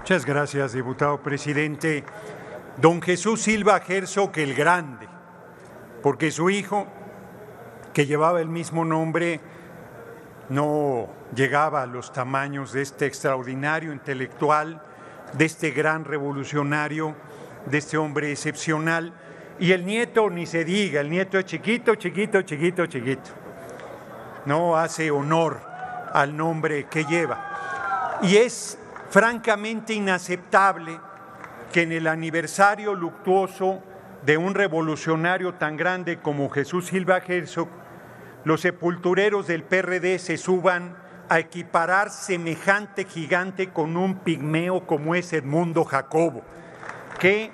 Muchas gracias, diputado presidente. Don Jesús Silva Herzog el Grande, porque su hijo, que llevaba el mismo nombre, no llegaba a los tamaños de este extraordinario intelectual, de este gran revolucionario, de este hombre excepcional. Y el nieto, ni se diga, el nieto es chiquito, chiquito, chiquito, chiquito. No hace honor al nombre que lleva. Y es francamente inaceptable que en el aniversario luctuoso de un revolucionario tan grande como Jesús Silva Herzog, los sepultureros del PRD se suban a equiparar semejante gigante con un pigmeo como es Edmundo Jacobo, que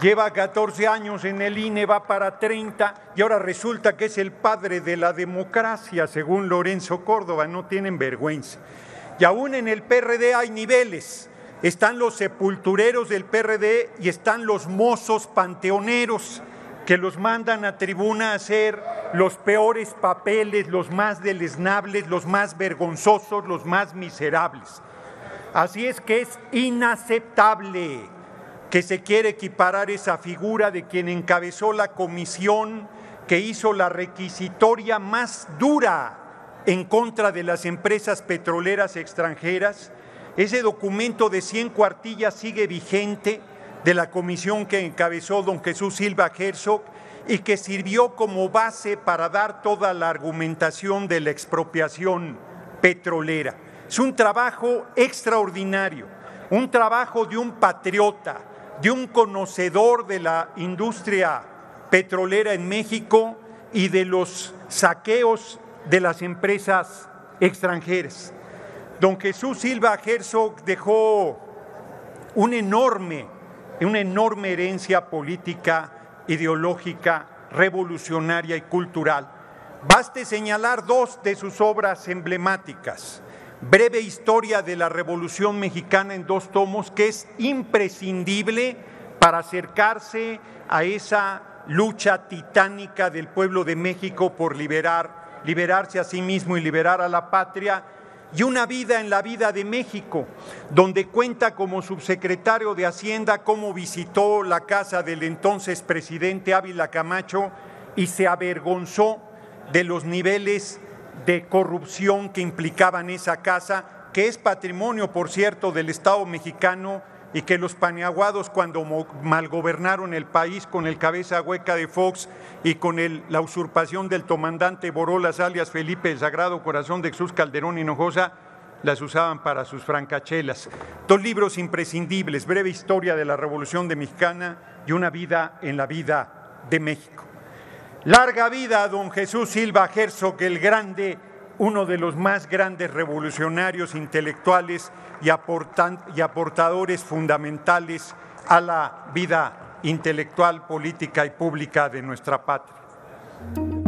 lleva 14 años en el INE, va para 30 y ahora resulta que es el padre de la democracia, según Lorenzo Córdoba, no tienen vergüenza. Y aún en el PRD hay niveles. Están los sepultureros del PRD y están los mozos panteoneros que los mandan a tribuna a hacer los peores papeles, los más deleznables, los más vergonzosos, los más miserables. Así es que es inaceptable que se quiere equiparar esa figura de quien encabezó la comisión que hizo la requisitoria más dura en contra de las empresas petroleras extranjeras. Ese documento de 100 cuartillas sigue vigente de la comisión que encabezó don Jesús Silva Herzog y que sirvió como base para dar toda la argumentación de la expropiación petrolera. Es un trabajo extraordinario, un trabajo de un patriota, de un conocedor de la industria petrolera en México y de los saqueos de las empresas extranjeras. Don Jesús Silva Herzog dejó una enorme, una enorme herencia política, ideológica, revolucionaria y cultural. Baste señalar dos de sus obras emblemáticas. Breve historia de la Revolución Mexicana en dos tomos, que es imprescindible para acercarse a esa lucha titánica del pueblo de México por liberar liberarse a sí mismo y liberar a la patria, y una vida en la vida de México, donde cuenta como subsecretario de Hacienda cómo visitó la casa del entonces presidente Ávila Camacho y se avergonzó de los niveles de corrupción que implicaban esa casa, que es patrimonio, por cierto, del Estado mexicano y que los paneaguados cuando malgobernaron el país con el cabeza hueca de Fox y con la usurpación del comandante Borolas alias Felipe el Sagrado Corazón de Jesús Calderón Hinojosa, las usaban para sus francachelas. Dos libros imprescindibles, Breve Historia de la Revolución de Mexicana y Una vida en la vida de México. Larga vida a don Jesús Silva Herzog el Grande, uno de los más grandes revolucionarios intelectuales y, aportadores fundamentales a la vida intelectual, política y pública de nuestra patria.